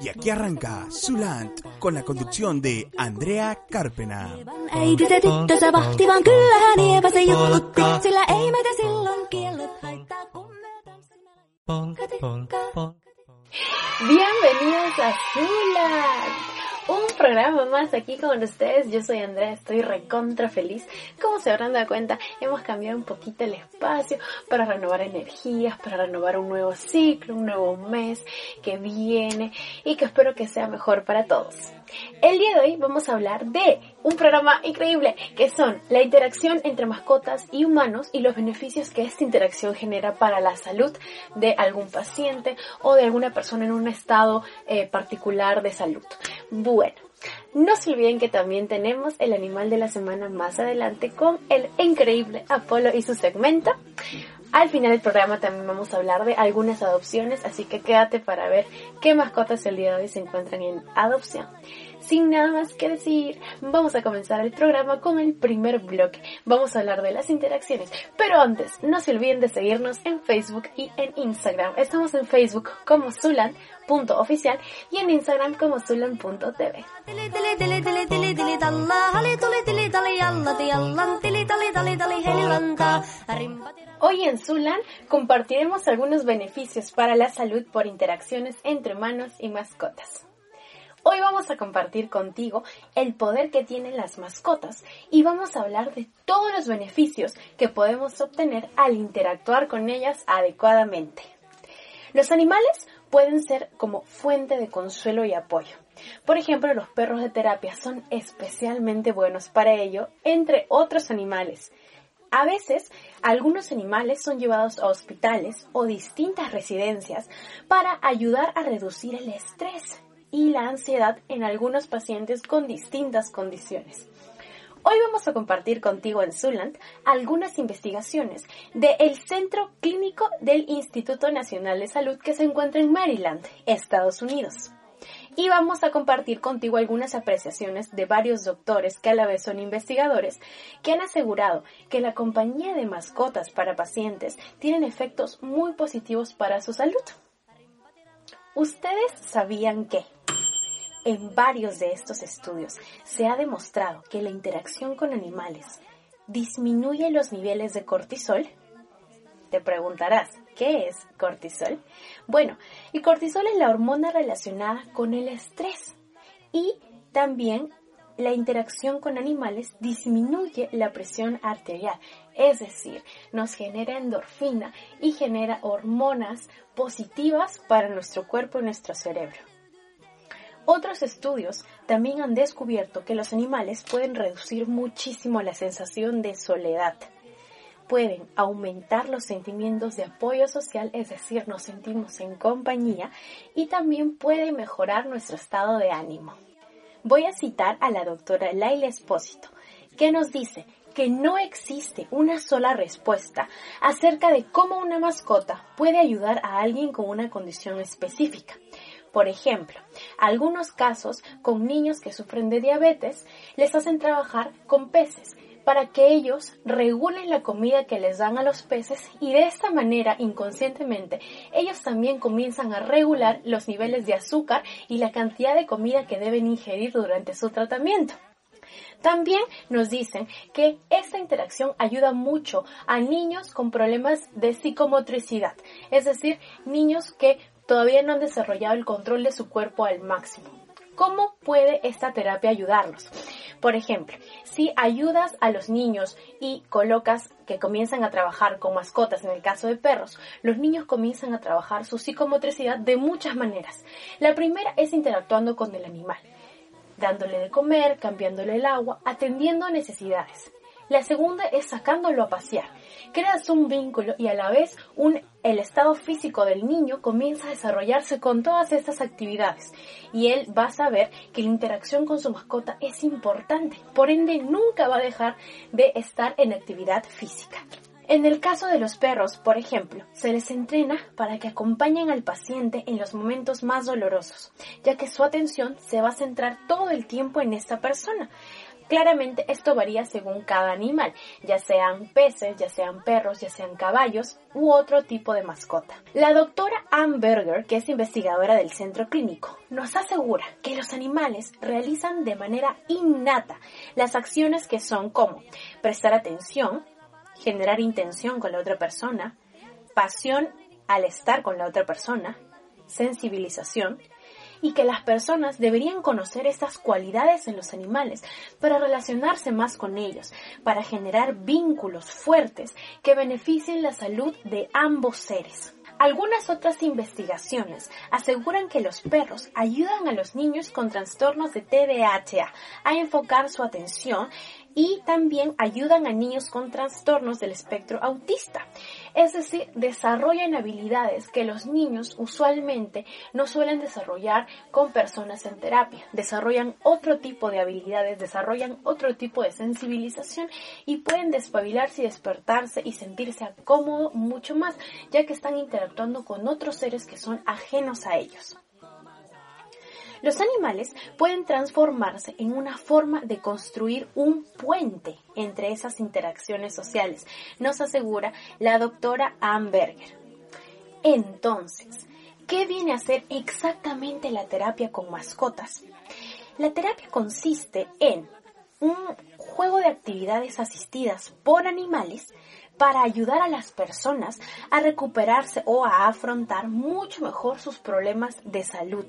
Y aquí arranca Sulant con la conducción de Andrea Carpena. Bienvenidos a Zulat, un programa más aquí con ustedes. Yo soy Andrea, estoy recontra feliz. Como se habrán dado cuenta, hemos cambiado un poquito el espacio para renovar energías, para renovar un nuevo ciclo, un nuevo mes que viene y que espero que sea mejor para todos. El día de hoy vamos a hablar de un programa increíble que son la interacción entre mascotas y humanos y los beneficios que esta interacción genera para la salud de algún paciente o de alguna persona en un estado eh, particular de salud. Bueno, no se olviden que también tenemos el animal de la semana más adelante con el increíble Apolo y su segmento. Al final del programa también vamos a hablar de algunas adopciones, así que quédate para ver qué mascotas el día de hoy se encuentran en adopción. Sin nada más que decir, vamos a comenzar el programa con el primer bloque. Vamos a hablar de las interacciones, pero antes no se olviden de seguirnos en Facebook y en Instagram. Estamos en Facebook como Zulan.oficial y en Instagram como Zulan.tv. Hoy en Zulan compartiremos algunos beneficios para la salud por interacciones entre humanos y mascotas. Hoy vamos a compartir contigo el poder que tienen las mascotas y vamos a hablar de todos los beneficios que podemos obtener al interactuar con ellas adecuadamente. Los animales pueden ser como fuente de consuelo y apoyo. Por ejemplo, los perros de terapia son especialmente buenos para ello, entre otros animales. A veces, algunos animales son llevados a hospitales o distintas residencias para ayudar a reducir el estrés y la ansiedad en algunos pacientes con distintas condiciones. Hoy vamos a compartir contigo en Zuland algunas investigaciones del Centro Clínico del Instituto Nacional de Salud que se encuentra en Maryland, Estados Unidos. Y vamos a compartir contigo algunas apreciaciones de varios doctores que a la vez son investigadores que han asegurado que la compañía de mascotas para pacientes tienen efectos muy positivos para su salud. ¿Ustedes sabían que en varios de estos estudios se ha demostrado que la interacción con animales disminuye los niveles de cortisol? Te preguntarás, ¿qué es cortisol? Bueno, el cortisol es la hormona relacionada con el estrés y también la interacción con animales disminuye la presión arterial, es decir, nos genera endorfina y genera hormonas positivas para nuestro cuerpo y nuestro cerebro. Otros estudios también han descubierto que los animales pueden reducir muchísimo la sensación de soledad. Pueden aumentar los sentimientos de apoyo social, es decir, nos sentimos en compañía, y también puede mejorar nuestro estado de ánimo. Voy a citar a la doctora Laila Espósito, que nos dice que no existe una sola respuesta acerca de cómo una mascota puede ayudar a alguien con una condición específica. Por ejemplo, algunos casos con niños que sufren de diabetes les hacen trabajar con peces para que ellos regulen la comida que les dan a los peces y de esta manera inconscientemente ellos también comienzan a regular los niveles de azúcar y la cantidad de comida que deben ingerir durante su tratamiento. También nos dicen que esta interacción ayuda mucho a niños con problemas de psicomotricidad, es decir, niños que todavía no han desarrollado el control de su cuerpo al máximo. ¿Cómo puede esta terapia ayudarnos? Por ejemplo, si ayudas a los niños y colocas que comienzan a trabajar con mascotas, en el caso de perros, los niños comienzan a trabajar su psicomotricidad de muchas maneras. La primera es interactuando con el animal, dándole de comer, cambiándole el agua, atendiendo necesidades. La segunda es sacándolo a pasear. Creas un vínculo y a la vez un el estado físico del niño comienza a desarrollarse con todas estas actividades y él va a saber que la interacción con su mascota es importante, por ende nunca va a dejar de estar en actividad física. En el caso de los perros, por ejemplo, se les entrena para que acompañen al paciente en los momentos más dolorosos, ya que su atención se va a centrar todo el tiempo en esta persona. Claramente esto varía según cada animal, ya sean peces, ya sean perros, ya sean caballos u otro tipo de mascota. La doctora Ann Berger, que es investigadora del centro clínico, nos asegura que los animales realizan de manera innata las acciones que son como prestar atención, generar intención con la otra persona, pasión al estar con la otra persona, sensibilización, y que las personas deberían conocer estas cualidades en los animales para relacionarse más con ellos, para generar vínculos fuertes que beneficien la salud de ambos seres. Algunas otras investigaciones aseguran que los perros ayudan a los niños con trastornos de TDAH a enfocar su atención y también ayudan a niños con trastornos del espectro autista. Es decir, desarrollan habilidades que los niños usualmente no suelen desarrollar con personas en terapia. Desarrollan otro tipo de habilidades, desarrollan otro tipo de sensibilización y pueden despabilarse y despertarse y sentirse cómodo mucho más, ya que están interactuando con otros seres que son ajenos a ellos. Los animales pueden transformarse en una forma de construir un puente entre esas interacciones sociales, nos asegura la doctora Amberger. Entonces, ¿qué viene a ser exactamente la terapia con mascotas? La terapia consiste en un juego de actividades asistidas por animales para ayudar a las personas a recuperarse o a afrontar mucho mejor sus problemas de salud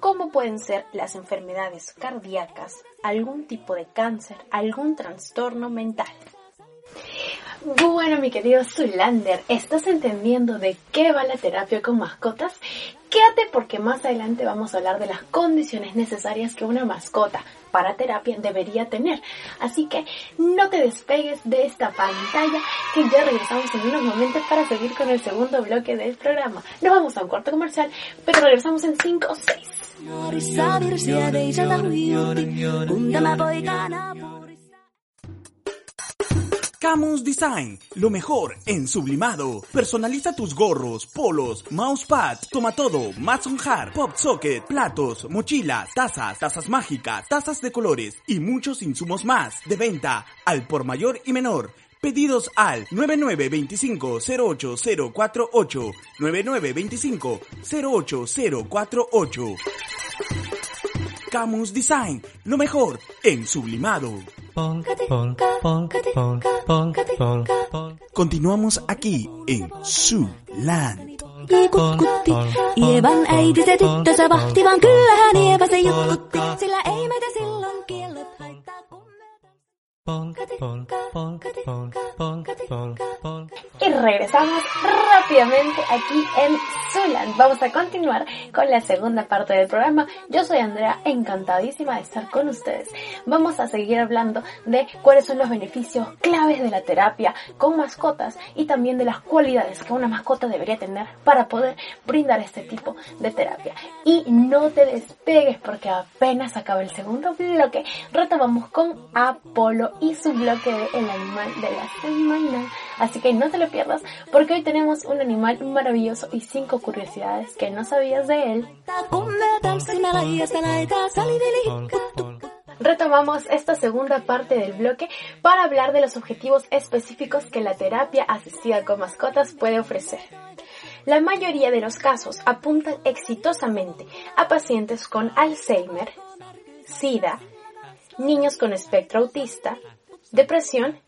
como pueden ser las enfermedades cardíacas, algún tipo de cáncer, algún trastorno mental. Bueno, mi querido Zulander, ¿estás entendiendo de qué va la terapia con mascotas? Quédate porque más adelante vamos a hablar de las condiciones necesarias que una mascota para terapia debería tener. Así que no te despegues de esta pantalla que ya regresamos en unos momentos para seguir con el segundo bloque del programa. Nos vamos a un cuarto comercial, pero regresamos en 5 o 6. Camus Design, lo mejor en sublimado. Personaliza tus gorros, polos, mousepad, toma todo, Mason Hard, pop socket, platos, mochilas, tazas, tazas mágicas, tazas de colores y muchos insumos más de venta al por mayor y menor. Pedidos al 9925-08048, 9925-08048. Camus Design, lo mejor en sublimado. Continuamos aquí en Suland. Y regresamos rápidamente aquí en Zuland. Vamos a continuar con la segunda parte del programa. Yo soy Andrea, encantadísima de estar con ustedes. Vamos a seguir hablando de cuáles son los beneficios claves de la terapia con mascotas y también de las cualidades que una mascota debería tener para poder brindar este tipo de terapia. Y no te despegues porque apenas acaba el segundo bloque. Retomamos con Apolo y su bloque de El Animal de la Semana. Así que no te lo pierdas porque hoy tenemos un animal maravilloso y cinco curiosidades que no sabías de él. Retomamos esta segunda parte del bloque para hablar de los objetivos específicos que la terapia asistida con mascotas puede ofrecer. La mayoría de los casos apuntan exitosamente a pacientes con Alzheimer, SIDA, niños con espectro autista, depresión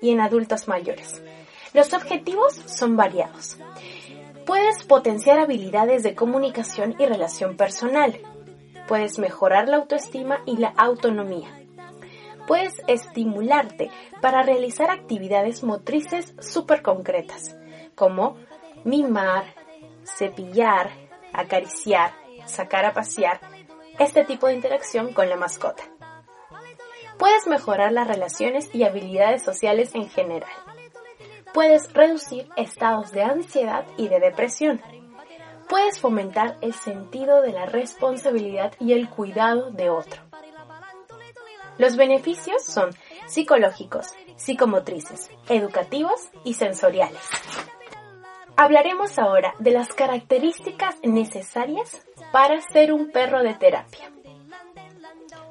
y en adultos mayores. Los objetivos son variados. Puedes potenciar habilidades de comunicación y relación personal. Puedes mejorar la autoestima y la autonomía. Puedes estimularte para realizar actividades motrices súper concretas, como mimar, cepillar, acariciar, sacar a pasear, este tipo de interacción con la mascota puedes mejorar las relaciones y habilidades sociales en general. Puedes reducir estados de ansiedad y de depresión. Puedes fomentar el sentido de la responsabilidad y el cuidado de otro. Los beneficios son psicológicos, psicomotrices, educativos y sensoriales. Hablaremos ahora de las características necesarias para ser un perro de terapia.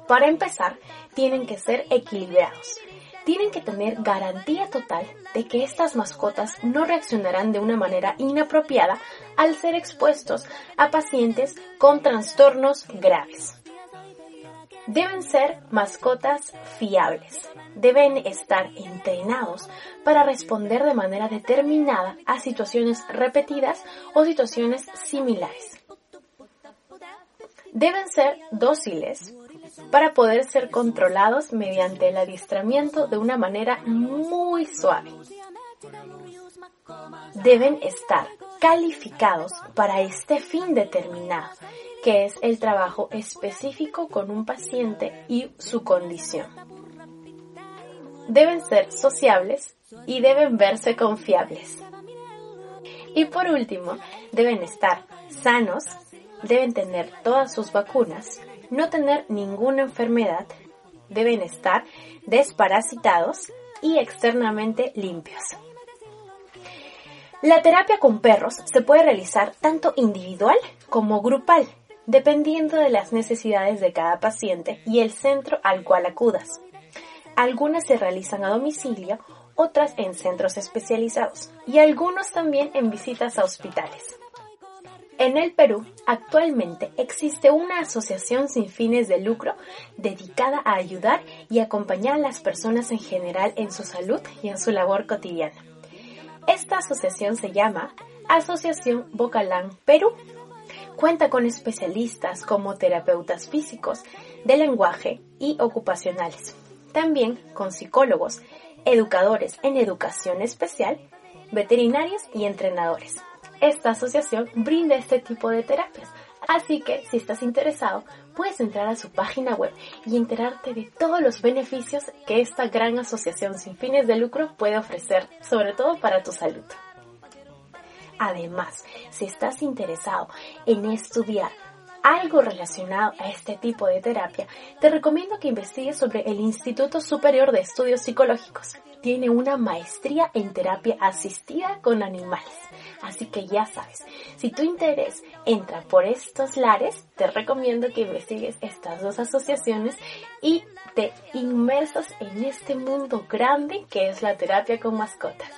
Para empezar, tienen que ser equilibrados. Tienen que tener garantía total de que estas mascotas no reaccionarán de una manera inapropiada al ser expuestos a pacientes con trastornos graves. Deben ser mascotas fiables. Deben estar entrenados para responder de manera determinada a situaciones repetidas o situaciones similares. Deben ser dóciles para poder ser controlados mediante el adiestramiento de una manera muy suave. Deben estar calificados para este fin determinado, que es el trabajo específico con un paciente y su condición. Deben ser sociables y deben verse confiables. Y por último, deben estar sanos, deben tener todas sus vacunas, no tener ninguna enfermedad, deben estar desparasitados y externamente limpios. La terapia con perros se puede realizar tanto individual como grupal, dependiendo de las necesidades de cada paciente y el centro al cual acudas. Algunas se realizan a domicilio, otras en centros especializados y algunos también en visitas a hospitales. En el Perú, actualmente existe una asociación sin fines de lucro dedicada a ayudar y acompañar a las personas en general en su salud y en su labor cotidiana. Esta asociación se llama Asociación Bocalán Perú. Cuenta con especialistas como terapeutas físicos, de lenguaje y ocupacionales. También con psicólogos, educadores en educación especial, veterinarios y entrenadores. Esta asociación brinda este tipo de terapias, así que si estás interesado, puedes entrar a su página web y enterarte de todos los beneficios que esta gran asociación sin fines de lucro puede ofrecer, sobre todo para tu salud. Además, si estás interesado en estudiar algo relacionado a este tipo de terapia, te recomiendo que investigues sobre el Instituto Superior de Estudios Psicológicos. Tiene una maestría en terapia asistida con animales. Así que ya sabes, si tu interés entra por estos lares, te recomiendo que investigues estas dos asociaciones y te inmersas en este mundo grande que es la terapia con mascotas.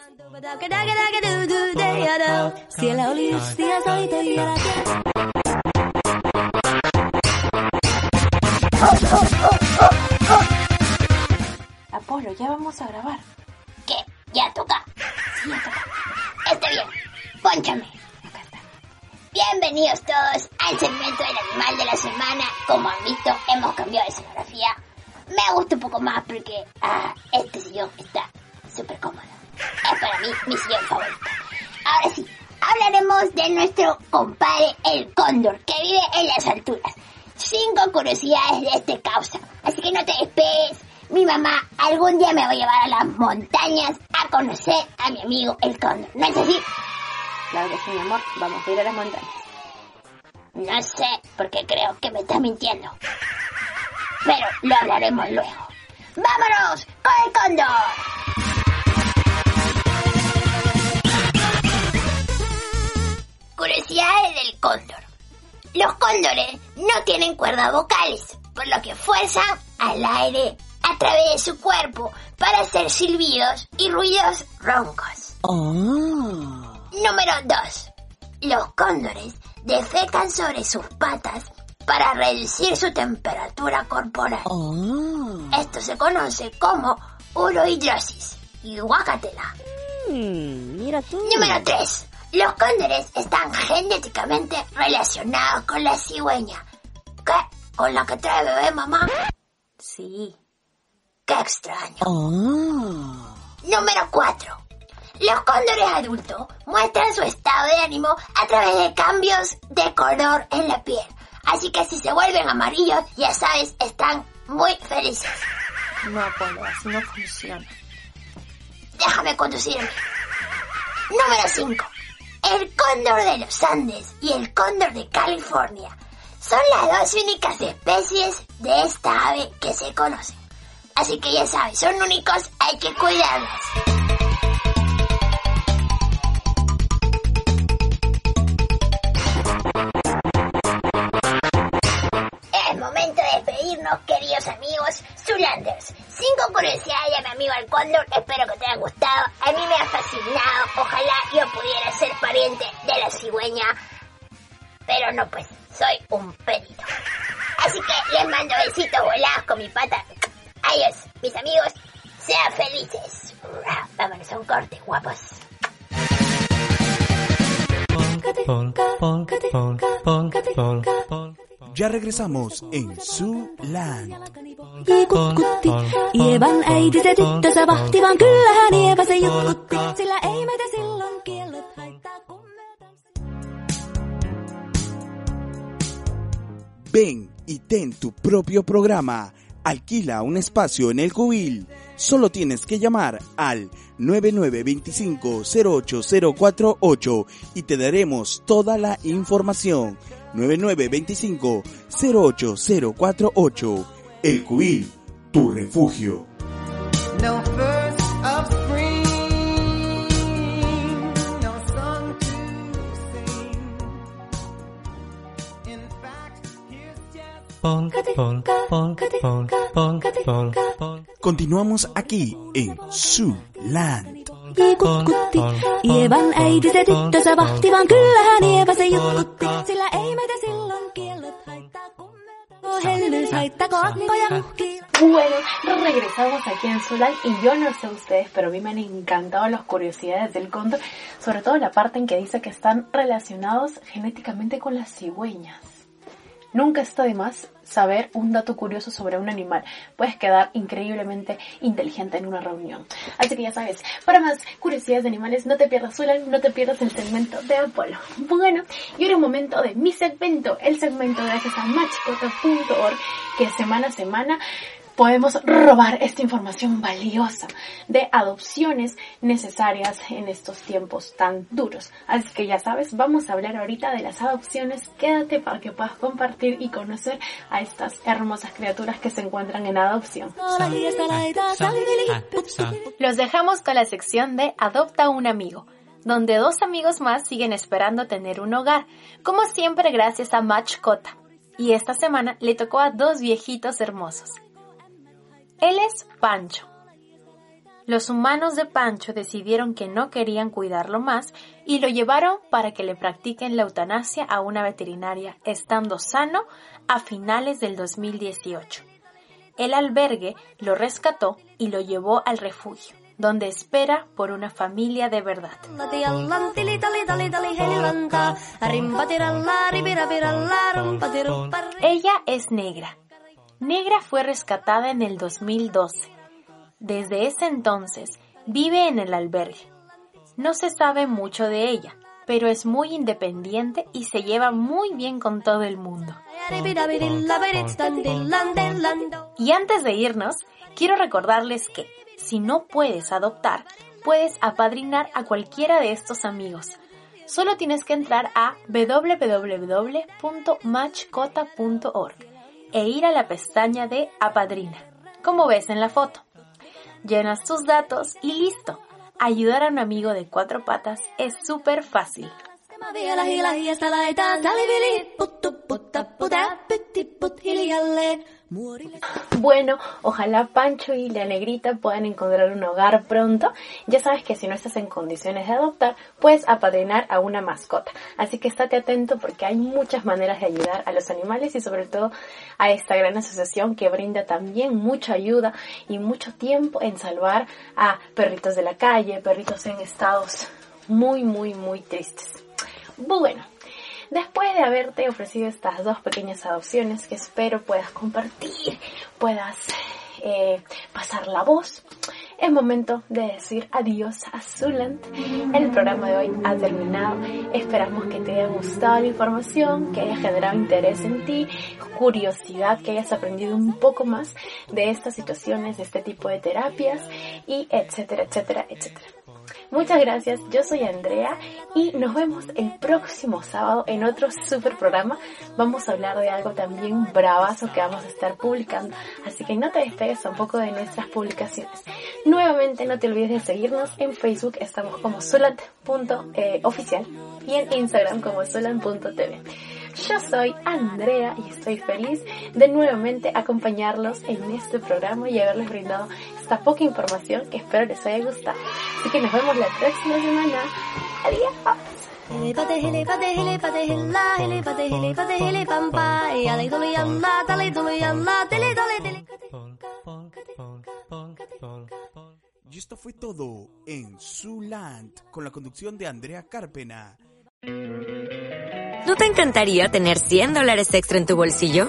Apolo, ya vamos a grabar. ¿Qué? ¿Ya toca? Sí, ya toca. Está bien. Pónchame. Bienvenidos todos al segmento del animal de la semana. Como han visto, hemos cambiado de escenografía. Me gusta un poco más porque ah, este sillón está súper cómodo. Es para mí mi sillón favorito. Ahora sí, hablaremos de nuestro compadre el cóndor que vive en las alturas. Cinco curiosidades de este causa. Así que no te despegues. Mi mamá algún día me va a llevar a las montañas a conocer a mi amigo el cóndor. ¿No es así? Claro que sí, mi amor. Vamos a ir a las montañas. No sé, porque creo que me estás mintiendo. Pero lo hablaremos luego. ¡Vámonos con el cóndor! Los cóndores no tienen cuerdas vocales, por lo que fuerzan al aire a través de su cuerpo para hacer silbidos y ruidos roncos. Número 2. Los cóndores defecan sobre sus patas para reducir su temperatura corporal. Esto se conoce como urohidrosis y guacatela. Mira tú. Número 3. Los cóndores están genéticamente relacionados con la cigüeña. ¿Qué? ¿Con la que trae bebé mamá? Sí. ¡Qué extraño! Número 4. Los cóndores adultos muestran su estado de ánimo a través de cambios de color en la piel. Así que si se vuelven amarillos, ya sabes, están muy felices. No, Apolo, así no funciona. Déjame conducirme. Número 5. El cóndor de los Andes y el cóndor de California son las dos únicas especies de esta ave que se conocen. Así que ya sabes, son únicos, hay que cuidarlos. Es momento de despedirnos, queridos amigos Zulanders. Cinco curiosidades de mi amigo el cóndor, espero que te haya gustado. A mí me ha fascinado, ojalá yo pudiera ser pariente de la cigüeña. Pero no pues, soy un perito. Así que les mando besitos volados con mi pata. Adiós, mis amigos, sean felices. Vámonos a un corte, guapos. Ya regresamos en Su Land. Ven y ten tu propio programa. Alquila un espacio en el cubil. Solo tienes que llamar al 9925-08048 y te daremos toda la información. 9925-08048. El cubil, tu refugio. No me hellyys haittako akkoja muhkii. Bueno, regresamos aquí en Zulal y yo no sé ustedes, pero a mí me han encantado las curiosidades del cóndor, sobre todo la parte en que dice que están relacionados genéticamente con las cigüeñas. Nunca está de más saber un dato curioso sobre un animal. Puedes quedar increíblemente inteligente en una reunión. Así que ya sabes, para más curiosidades de animales, no te pierdas Zulal, no te pierdas el segmento de Apolo. Bueno, y ahora es momento de mi segmento, el segmento gracias a machicota.org, que semana a semana podemos robar esta información valiosa de adopciones necesarias en estos tiempos tan duros. Así que ya sabes, vamos a hablar ahorita de las adopciones. Quédate para que puedas compartir y conocer a estas hermosas criaturas que se encuentran en adopción. Los dejamos con la sección de Adopta un amigo, donde dos amigos más siguen esperando tener un hogar, como siempre gracias a Matchcota. Y esta semana le tocó a dos viejitos hermosos. Él es Pancho. Los humanos de Pancho decidieron que no querían cuidarlo más y lo llevaron para que le practiquen la eutanasia a una veterinaria, estando sano a finales del 2018. El albergue lo rescató y lo llevó al refugio, donde espera por una familia de verdad. Ella es negra. Negra fue rescatada en el 2012. Desde ese entonces vive en el albergue. No se sabe mucho de ella, pero es muy independiente y se lleva muy bien con todo el mundo. Y antes de irnos, quiero recordarles que si no puedes adoptar, puedes apadrinar a cualquiera de estos amigos. Solo tienes que entrar a www.matchcota.org e ir a la pestaña de Apadrina, como ves en la foto. Llenas tus datos y listo. Ayudar a un amigo de cuatro patas es súper fácil. Bueno, ojalá Pancho y la negrita puedan encontrar un hogar pronto. Ya sabes que si no estás en condiciones de adoptar, puedes apadrinar a una mascota. Así que estate atento porque hay muchas maneras de ayudar a los animales y sobre todo a esta gran asociación que brinda también mucha ayuda y mucho tiempo en salvar a perritos de la calle, perritos en estados muy, muy, muy tristes. Bueno, después de haberte ofrecido estas dos pequeñas adopciones que espero puedas compartir, puedas eh, pasar la voz, es momento de decir adiós a Zuland. El programa de hoy ha terminado. Esperamos que te haya gustado la información, que haya generado interés en ti, curiosidad, que hayas aprendido un poco más de estas situaciones, de este tipo de terapias y etcétera, etcétera, etcétera. Muchas gracias, yo soy Andrea y nos vemos el próximo sábado en otro super programa. Vamos a hablar de algo también bravazo que vamos a estar publicando, así que no te despegues tampoco de nuestras publicaciones. Nuevamente no te olvides de seguirnos en Facebook, estamos como solat.oficial y en Instagram como solan.tv. Yo soy Andrea y estoy feliz de nuevamente acompañarlos en este programa y haberles brindado esta poca información que espero les haya gustado. Así que nos vemos la próxima semana. Adiós. Helipate helipate helipate hella helipate helipate helipampa yale dole yalla dale dole yalla dele dole dele Y esto fue todo en Zuland con la conducción de Andrea Carpena. ¿No te encantaría tener 100 dólares extra en tu bolsillo?